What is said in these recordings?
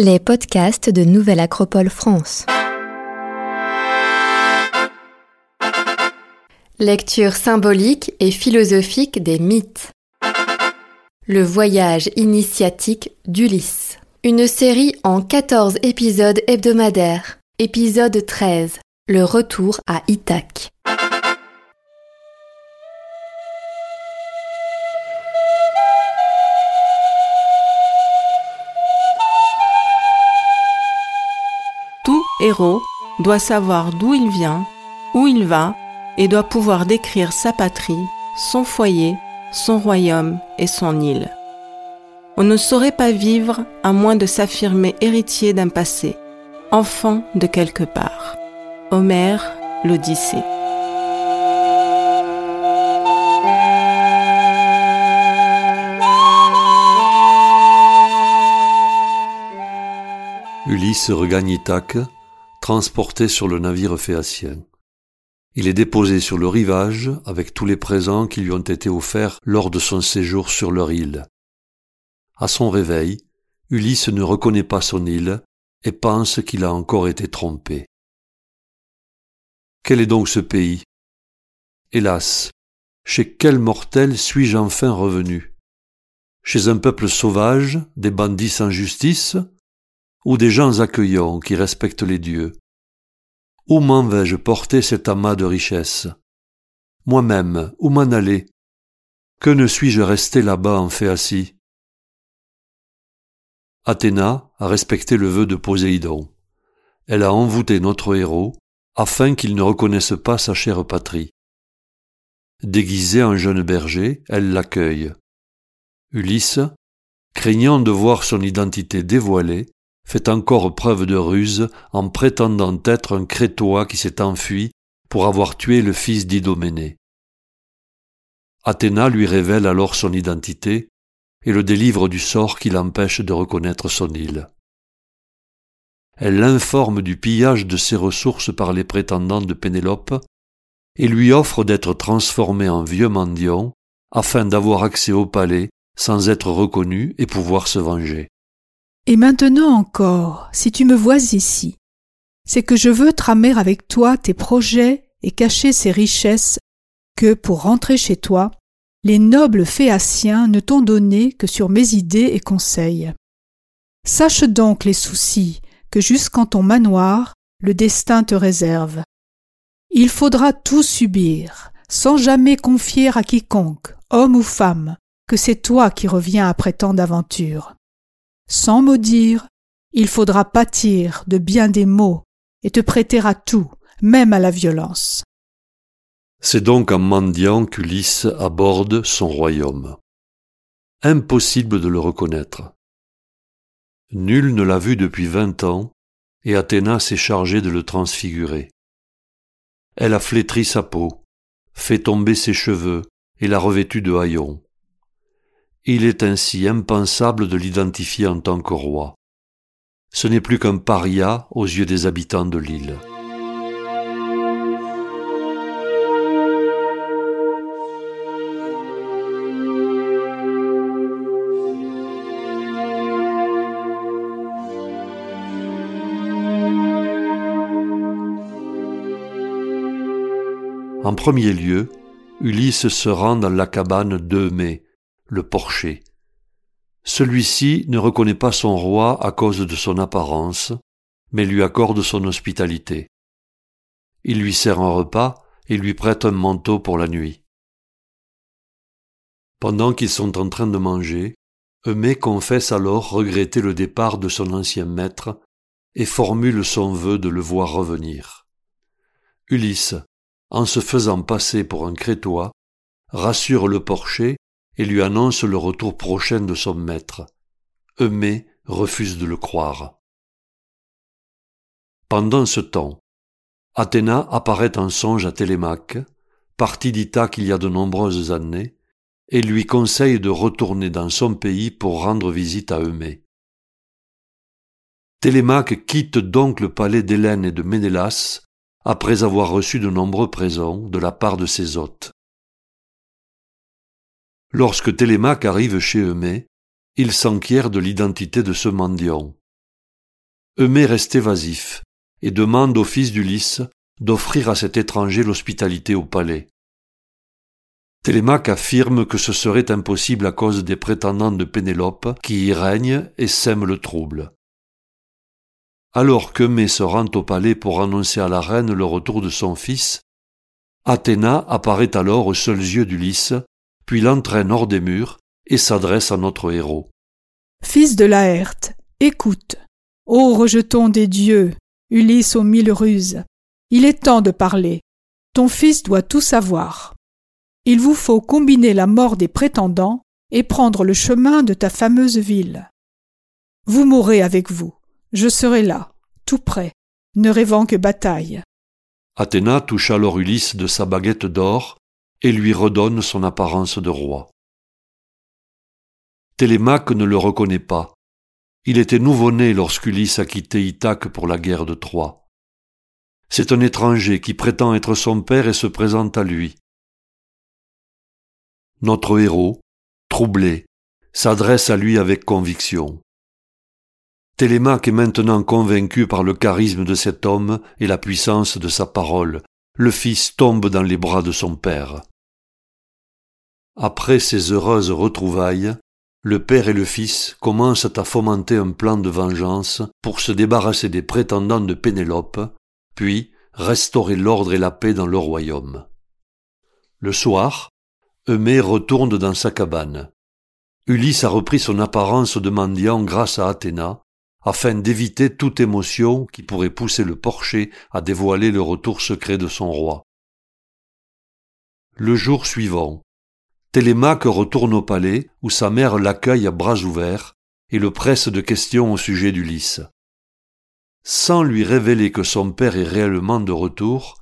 Les podcasts de Nouvelle Acropole France. Lecture symbolique et philosophique des mythes. Le voyage initiatique d'Ulysse. Une série en 14 épisodes hebdomadaires. Épisode 13. Le retour à Ithaque. Héros doit savoir d'où il vient, où il va, et doit pouvoir décrire sa patrie, son foyer, son royaume et son île. On ne saurait pas vivre à moins de s'affirmer héritier d'un passé, enfant de quelque part. Homère, l'Odyssée. Ulysse regagne Ithaque, transporté sur le navire phéacien. Il est déposé sur le rivage avec tous les présents qui lui ont été offerts lors de son séjour sur leur île. À son réveil, Ulysse ne reconnaît pas son île et pense qu'il a encore été trompé. Quel est donc ce pays? Hélas, chez quel mortel suis-je enfin revenu? Chez un peuple sauvage, des bandits sans justice, ou des gens accueillants qui respectent les dieux Où m'en vais-je porter cet amas de richesses? Moi-même, où m'en aller? Que ne suis-je resté là-bas en Phéacie Athéna a respecté le vœu de Poséidon. Elle a envoûté notre héros afin qu'il ne reconnaisse pas sa chère patrie. Déguisée en jeune berger, elle l'accueille. Ulysse, craignant de voir son identité dévoilée, fait encore preuve de ruse en prétendant être un Crétois qui s'est enfui pour avoir tué le fils d'Idoménée. Athéna lui révèle alors son identité et le délivre du sort qui l'empêche de reconnaître son île. Elle l'informe du pillage de ses ressources par les prétendants de Pénélope et lui offre d'être transformé en vieux mendiant afin d'avoir accès au palais sans être reconnu et pouvoir se venger. Et maintenant encore, si tu me vois ici, c'est que je veux tramer avec toi tes projets et cacher ces richesses que, pour rentrer chez toi, les nobles phéaciens ne t'ont donné que sur mes idées et conseils. Sache donc les soucis que jusqu'en ton manoir le destin te réserve. Il faudra tout subir, sans jamais confier à quiconque, homme ou femme, que c'est toi qui reviens après tant d'aventures. Sans maudire, il faudra pâtir de bien des maux et te prêter à tout, même à la violence. C'est donc en mendiant qu'Ulysse aborde son royaume. Impossible de le reconnaître. Nul ne l'a vu depuis vingt ans, et Athéna s'est chargée de le transfigurer. Elle a flétri sa peau, fait tomber ses cheveux et l'a revêtu de haillons. Il est ainsi impensable de l'identifier en tant que roi. Ce n'est plus qu'un paria aux yeux des habitants de l'île. En premier lieu, Ulysse se rend dans la cabane d'Eumée, le porcher. Celui-ci ne reconnaît pas son roi à cause de son apparence, mais lui accorde son hospitalité. Il lui sert un repas et lui prête un manteau pour la nuit. Pendant qu'ils sont en train de manger, Eumée confesse alors regretter le départ de son ancien maître et formule son vœu de le voir revenir. Ulysse, en se faisant passer pour un Crétois, rassure le porcher et lui annonce le retour prochain de son maître. Eumée refuse de le croire. Pendant ce temps, Athéna apparaît en songe à Télémaque, parti d'Ithaque il y a de nombreuses années, et lui conseille de retourner dans son pays pour rendre visite à Eumée. Télémaque quitte donc le palais d'Hélène et de Ménélas après avoir reçu de nombreux présents de la part de ses hôtes. Lorsque Télémaque arrive chez Eumée, il s'enquiert de l'identité de ce mendiant. Eumée reste évasif et demande au fils d'Ulysse d'offrir à cet étranger l'hospitalité au palais. Télémaque affirme que ce serait impossible à cause des prétendants de Pénélope qui y règnent et sèment le trouble. Alors qu'Eumée se rend au palais pour annoncer à la reine le retour de son fils, Athéna apparaît alors aux seuls yeux d'Ulysse, puis l'entraîne hors des murs et s'adresse à notre héros. Fils de Laerte, écoute. Ô rejeton des dieux, Ulysse aux mille ruses, il est temps de parler. Ton fils doit tout savoir. Il vous faut combiner la mort des prétendants et prendre le chemin de ta fameuse ville. Vous mourrez avec vous. Je serai là, tout près, ne rêvant que bataille. Athéna touche alors Ulysse de sa baguette d'or et lui redonne son apparence de roi. Télémaque ne le reconnaît pas. Il était nouveau-né lorsqu'Ulysse a quitté Ithaque pour la guerre de Troie. C'est un étranger qui prétend être son père et se présente à lui. Notre héros, troublé, s'adresse à lui avec conviction. Télémaque est maintenant convaincu par le charisme de cet homme et la puissance de sa parole. Le fils tombe dans les bras de son père. Après ces heureuses retrouvailles, le père et le fils commencent à fomenter un plan de vengeance pour se débarrasser des prétendants de Pénélope, puis restaurer l'ordre et la paix dans le royaume. Le soir, Eumée retourne dans sa cabane. Ulysse a repris son apparence de mendiant grâce à Athéna, afin d'éviter toute émotion qui pourrait pousser le porcher à dévoiler le retour secret de son roi. Le jour suivant, Télémaque retourne au palais où sa mère l'accueille à bras ouverts et le presse de questions au sujet d'Ulysse. Sans lui révéler que son père est réellement de retour,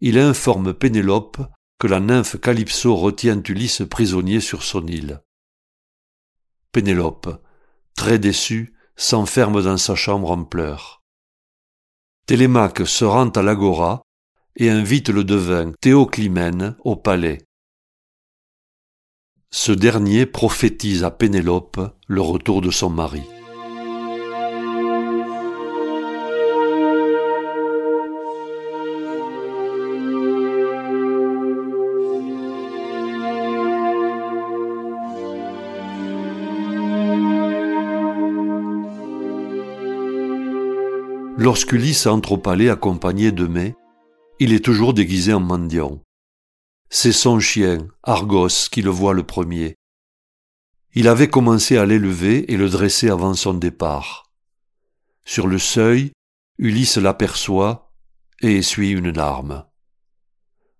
il informe Pénélope que la nymphe Calypso retient Ulysse prisonnier sur son île. Pénélope, très déçue, s'enferme dans sa chambre en pleurs. Télémaque se rend à l'agora et invite le devin Théoclymène au palais. Ce dernier prophétise à Pénélope le retour de son mari. Lorsqu'Ulysse entre au palais accompagné de mai, il est toujours déguisé en mendiant. C'est son chien, Argos, qui le voit le premier. Il avait commencé à l'élever et le dresser avant son départ. Sur le seuil, Ulysse l'aperçoit et essuie une larme.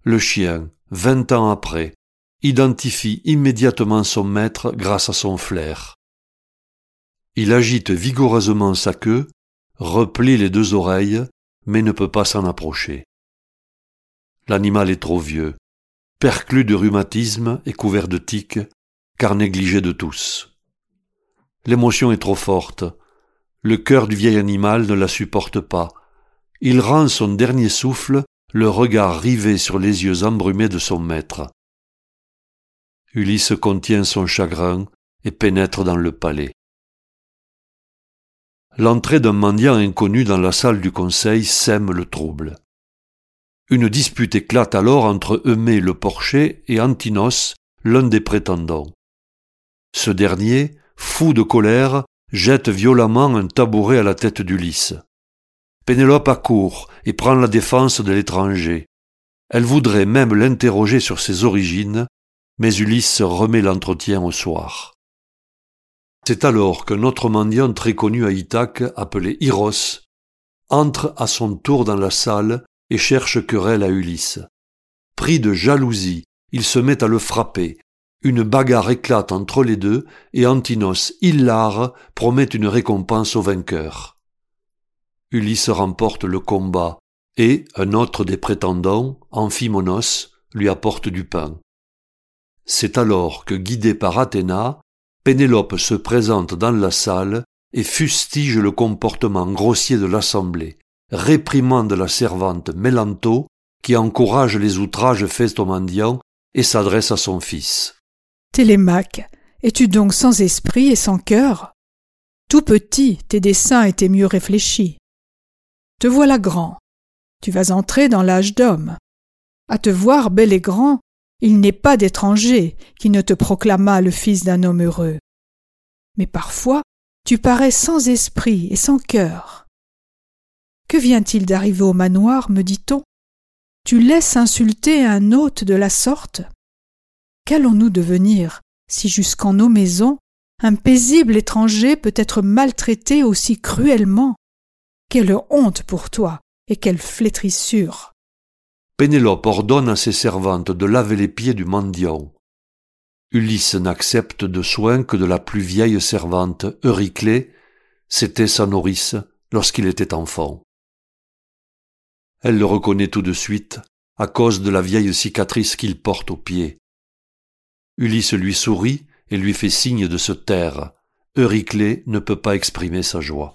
Le chien, vingt ans après, identifie immédiatement son maître grâce à son flair. Il agite vigoureusement sa queue replie les deux oreilles, mais ne peut pas s'en approcher. L'animal est trop vieux, perclus de rhumatisme et couvert de tiques, car négligé de tous. L'émotion est trop forte. Le cœur du vieil animal ne la supporte pas. Il rend son dernier souffle, le regard rivé sur les yeux embrumés de son maître. Ulysse contient son chagrin et pénètre dans le palais. L'entrée d'un mendiant inconnu dans la salle du conseil sème le trouble. Une dispute éclate alors entre Eumée le porcher et Antinos, l'un des prétendants. Ce dernier, fou de colère, jette violemment un tabouret à la tête d'Ulysse. Pénélope accourt et prend la défense de l'étranger. Elle voudrait même l'interroger sur ses origines, mais Ulysse remet l'entretien au soir. C'est alors qu'un autre mendiant très connu à Ithaque, appelé Iros, entre à son tour dans la salle et cherche querelle à Ulysse. Pris de jalousie, il se met à le frapper. Une bagarre éclate entre les deux et Antinos, hilar, promet une récompense au vainqueur. Ulysse remporte le combat et un autre des prétendants, Amphimonos, lui apporte du pain. C'est alors que, guidé par Athéna, Pénélope se présente dans la salle et fustige le comportement grossier de l'assemblée, réprimande la servante Mélanto qui encourage les outrages faits aux mendiants et s'adresse à son fils. Télémaque, es-tu donc sans esprit et sans cœur? Tout petit, tes desseins étaient mieux réfléchis. te voilà grand. Tu vas entrer dans l'âge d'homme. À te voir bel et grand, il n'est pas d'étranger qui ne te proclama le fils d'un homme heureux. Mais parfois, tu parais sans esprit et sans cœur. Que vient-il d'arriver au manoir, me dit-on. Tu laisses insulter un hôte de la sorte. Qu'allons-nous devenir si jusqu'en nos maisons un paisible étranger peut être maltraité aussi cruellement? Quelle honte pour toi et quelle flétrissure. Pénélope ordonne à ses servantes de laver les pieds du mendiant. Ulysse n'accepte de soin que de la plus vieille servante, Euryclée, c'était sa nourrice lorsqu'il était enfant. Elle le reconnaît tout de suite à cause de la vieille cicatrice qu'il porte au pied. Ulysse lui sourit et lui fait signe de se taire. Euryclée ne peut pas exprimer sa joie.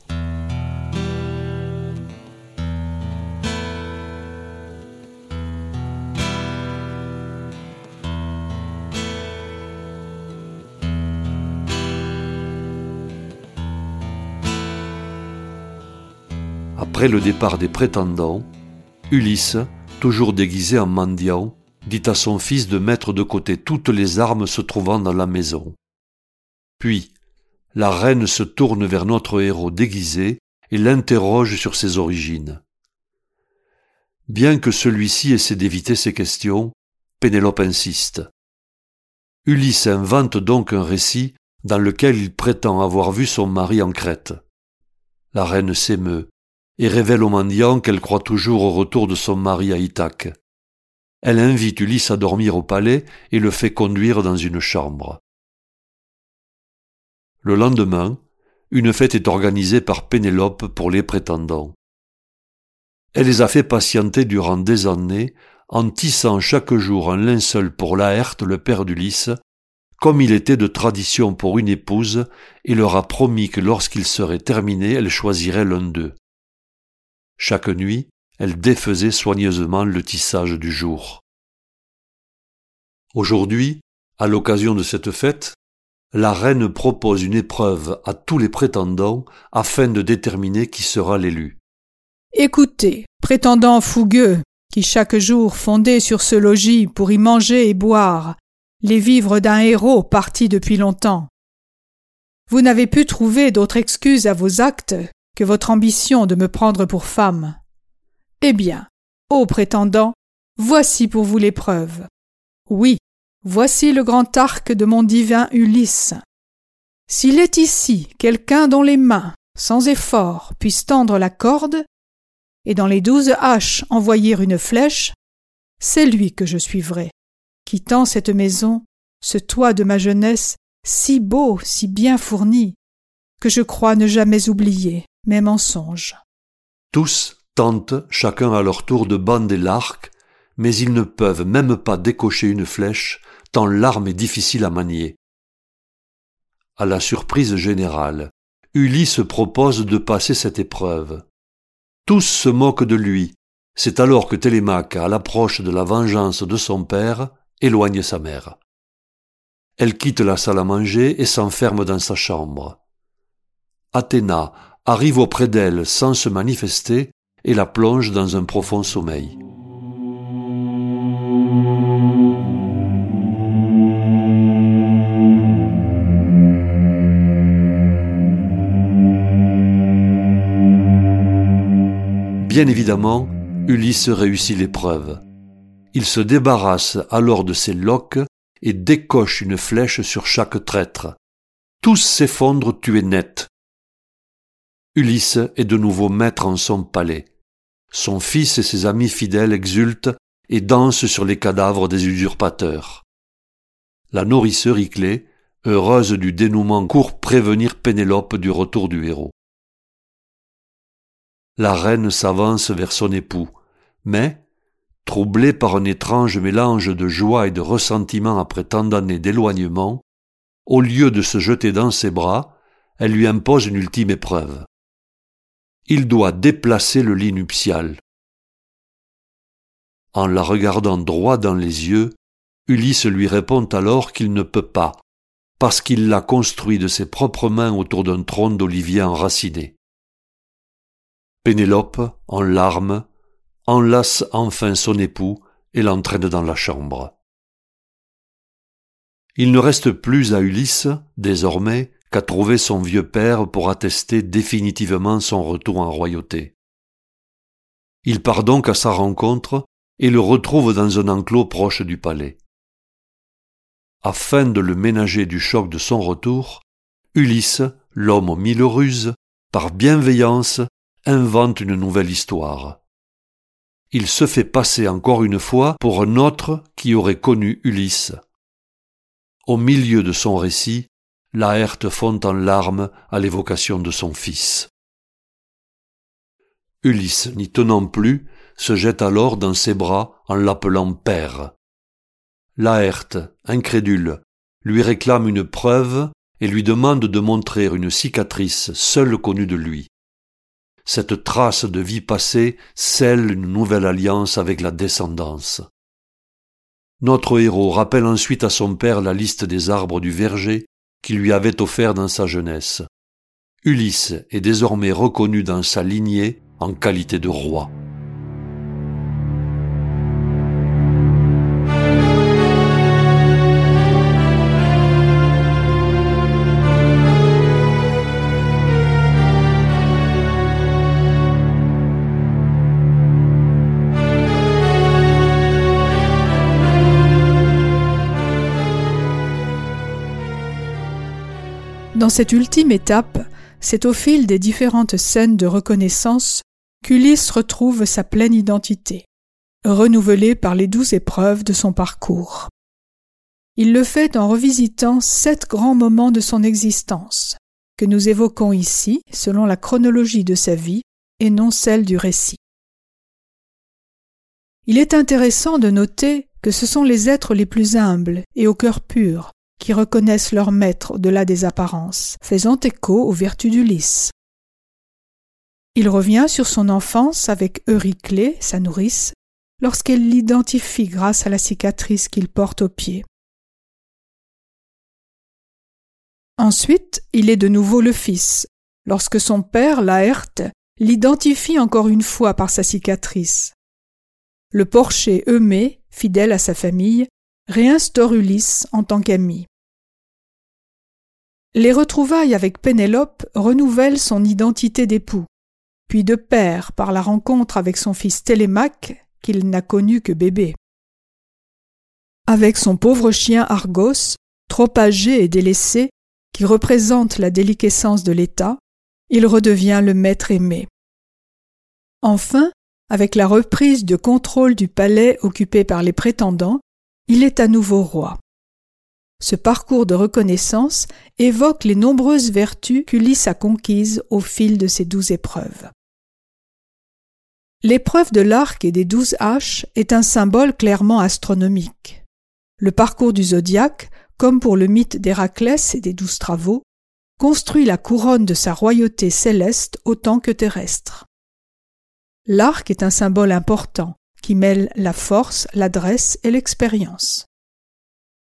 Après le départ des prétendants, Ulysse, toujours déguisé en mendiant, dit à son fils de mettre de côté toutes les armes se trouvant dans la maison. Puis, la reine se tourne vers notre héros déguisé et l'interroge sur ses origines. Bien que celui-ci essaie d'éviter ces questions, Pénélope insiste. Ulysse invente donc un récit dans lequel il prétend avoir vu son mari en Crète. La reine s'émeut et révèle au mendiant qu'elle croit toujours au retour de son mari à Ithaque. Elle invite Ulysse à dormir au palais et le fait conduire dans une chambre. Le lendemain, une fête est organisée par Pénélope pour les prétendants. Elle les a fait patienter durant des années en tissant chaque jour un linceul pour Laerte, le père d'Ulysse, comme il était de tradition pour une épouse, et leur a promis que lorsqu'il serait terminé, elle choisirait l'un d'eux. Chaque nuit, elle défaisait soigneusement le tissage du jour. Aujourd'hui, à l'occasion de cette fête, la reine propose une épreuve à tous les prétendants afin de déterminer qui sera l'élu. Écoutez, prétendants fougueux, qui chaque jour fondez sur ce logis pour y manger et boire, les vivres d'un héros parti depuis longtemps. Vous n'avez pu trouver d'autre excuse à vos actes que votre ambition de me prendre pour femme. Eh bien, ô prétendant, voici pour vous l'épreuve. Oui, voici le grand arc de mon divin Ulysse. S'il est ici quelqu'un dont les mains, sans effort, puissent tendre la corde, et dans les douze haches envoyer une flèche, c'est lui que je suivrai, quittant cette maison, ce toit de ma jeunesse, si beau, si bien fourni, que je crois ne jamais oublier mes mensonges. Tous tentent, chacun à leur tour, de bander l'arc, mais ils ne peuvent même pas décocher une flèche, tant l'arme est difficile à manier. À la surprise générale, Ulysse propose de passer cette épreuve. Tous se moquent de lui. C'est alors que Télémaque, à l'approche de la vengeance de son père, éloigne sa mère. Elle quitte la salle à manger et s'enferme dans sa chambre. Athéna arrive auprès d'elle sans se manifester et la plonge dans un profond sommeil. Bien évidemment, Ulysse réussit l'épreuve. Il se débarrasse alors de ses loques et décoche une flèche sur chaque traître. Tous s'effondrent tués net. Ulysse est de nouveau maître en son palais. Son fils et ses amis fidèles exultent et dansent sur les cadavres des usurpateurs. La nourrice Euryclée, heureuse du dénouement, court prévenir Pénélope du retour du héros. La reine s'avance vers son époux, mais, troublée par un étrange mélange de joie et de ressentiment après tant d'années d'éloignement, au lieu de se jeter dans ses bras, elle lui impose une ultime épreuve il doit déplacer le lit nuptial. En la regardant droit dans les yeux, Ulysse lui répond alors qu'il ne peut pas, parce qu'il l'a construit de ses propres mains autour d'un tronc d'olivier enraciné. Pénélope, en larmes, enlace enfin son époux et l'entraîne dans la chambre. Il ne reste plus à Ulysse, désormais, qu'à trouver son vieux père pour attester définitivement son retour en royauté. Il part donc à sa rencontre et le retrouve dans un enclos proche du palais. Afin de le ménager du choc de son retour, Ulysse, l'homme aux mille ruses, par bienveillance, invente une nouvelle histoire. Il se fait passer encore une fois pour un autre qui aurait connu Ulysse. Au milieu de son récit, Laerte fond en larmes à l'évocation de son fils. Ulysse, n'y tenant plus, se jette alors dans ses bras en l'appelant père. Laerte, incrédule, lui réclame une preuve et lui demande de montrer une cicatrice seule connue de lui. Cette trace de vie passée scelle une nouvelle alliance avec la descendance. Notre héros rappelle ensuite à son père la liste des arbres du verger qu'il lui avait offert dans sa jeunesse. Ulysse est désormais reconnu dans sa lignée en qualité de roi. Dans cette ultime étape, c'est au fil des différentes scènes de reconnaissance qu'Ulysse retrouve sa pleine identité, renouvelée par les douze épreuves de son parcours. Il le fait en revisitant sept grands moments de son existence, que nous évoquons ici selon la chronologie de sa vie et non celle du récit. Il est intéressant de noter que ce sont les êtres les plus humbles et au cœur pur qui reconnaissent leur maître au-delà des apparences, faisant écho aux vertus d'Ulysse. Il revient sur son enfance avec Euryclée, sa nourrice, lorsqu'elle l'identifie grâce à la cicatrice qu'il porte au pied. Ensuite, il est de nouveau le fils, lorsque son père, Laerte, l'identifie encore une fois par sa cicatrice. Le porcher Eumée, fidèle à sa famille, réinstaure Ulysse en tant qu'ami. Les retrouvailles avec Pénélope renouvellent son identité d'époux, puis de père par la rencontre avec son fils Télémaque, qu'il n'a connu que bébé. Avec son pauvre chien Argos, trop âgé et délaissé, qui représente la déliquescence de l'État, il redevient le maître aimé. Enfin, avec la reprise de contrôle du palais occupé par les prétendants, il est à nouveau roi. Ce parcours de reconnaissance évoque les nombreuses vertus qu'Ulysse a conquises au fil de ses douze épreuves. L'épreuve de l'arc et des douze haches est un symbole clairement astronomique. Le parcours du zodiaque, comme pour le mythe d'Héraclès et des douze travaux, construit la couronne de sa royauté céleste autant que terrestre. L'arc est un symbole important, qui mêle la force, l'adresse et l'expérience.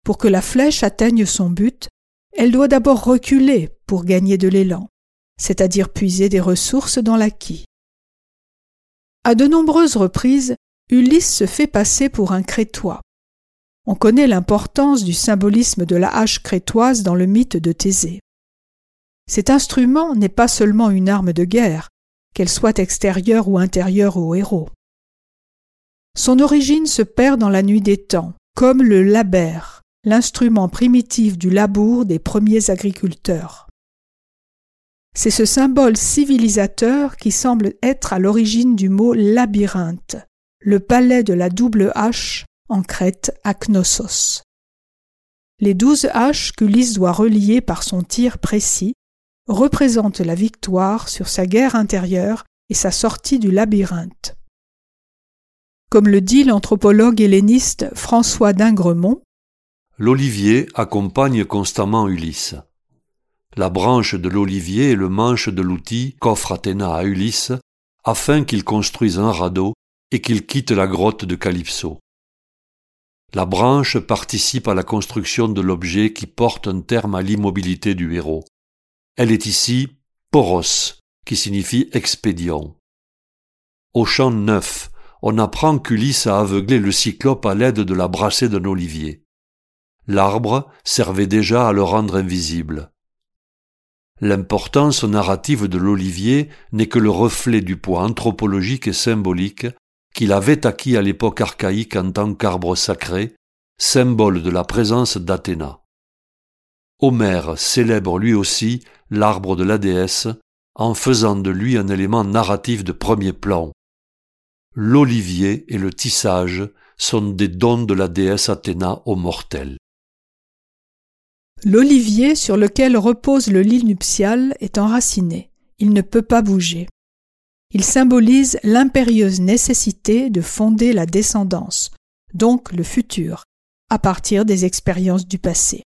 Pour que la flèche atteigne son but, elle doit d'abord reculer pour gagner de l'élan, c'est-à-dire puiser des ressources dans l'acquis. À de nombreuses reprises, Ulysse se fait passer pour un crétois. On connaît l'importance du symbolisme de la hache crétoise dans le mythe de Thésée. Cet instrument n'est pas seulement une arme de guerre, qu'elle soit extérieure ou intérieure au héros. Son origine se perd dans la nuit des temps, comme le labère, l'instrument primitif du labour des premiers agriculteurs. C'est ce symbole civilisateur qui semble être à l'origine du mot labyrinthe, le palais de la double hache en Crète à Knossos. Les douze haches qu'Ulysse doit relier par son tir précis représentent la victoire sur sa guerre intérieure et sa sortie du labyrinthe. Comme le dit l'anthropologue helléniste François d'Ingremont, L'olivier accompagne constamment Ulysse. La branche de l'olivier est le manche de l'outil qu'offre Athéna à Ulysse afin qu'il construise un radeau et qu'il quitte la grotte de Calypso. La branche participe à la construction de l'objet qui porte un terme à l'immobilité du héros. Elle est ici poros, qui signifie expédient. Au champ neuf, on apprend qu'Ulysse a aveuglé le cyclope à l'aide de la brassée d'un olivier. L'arbre servait déjà à le rendre invisible. L'importance narrative de l'olivier n'est que le reflet du poids anthropologique et symbolique qu'il avait acquis à l'époque archaïque en tant qu'arbre sacré, symbole de la présence d'Athéna. Homère célèbre lui aussi l'arbre de la déesse en faisant de lui un élément narratif de premier plan. L'olivier et le tissage sont des dons de la déesse Athéna aux mortels. L'olivier sur lequel repose le lit nuptial est enraciné. Il ne peut pas bouger. Il symbolise l'impérieuse nécessité de fonder la descendance, donc le futur, à partir des expériences du passé.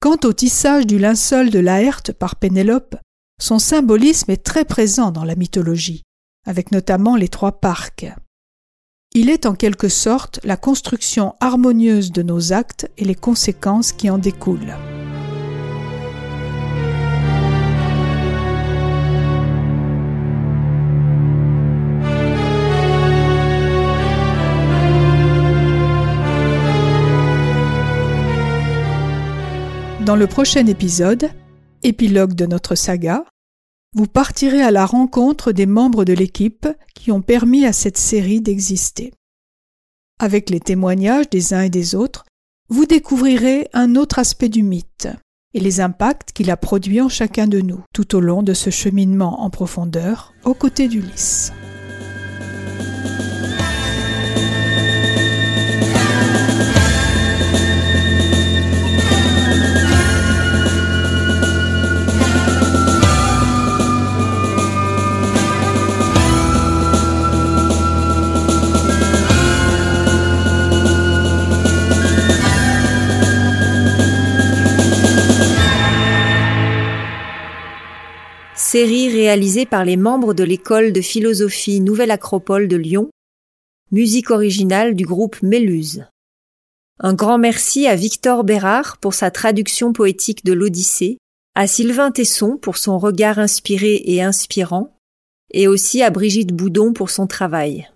Quant au tissage du linceul de Laerte par Pénélope, son symbolisme est très présent dans la mythologie, avec notamment les trois parcs. Il est en quelque sorte la construction harmonieuse de nos actes et les conséquences qui en découlent. Dans le prochain épisode, épilogue de notre saga, vous partirez à la rencontre des membres de l'équipe qui ont permis à cette série d'exister. Avec les témoignages des uns et des autres, vous découvrirez un autre aspect du mythe et les impacts qu'il a produits en chacun de nous tout au long de ce cheminement en profondeur aux côtés d'Ulysse. Série réalisée par les membres de l'école de philosophie Nouvelle Acropole de Lyon, musique originale du groupe Méluse. Un grand merci à Victor Bérard pour sa traduction poétique de l'Odyssée, à Sylvain Tesson pour son regard inspiré et inspirant, et aussi à Brigitte Boudon pour son travail.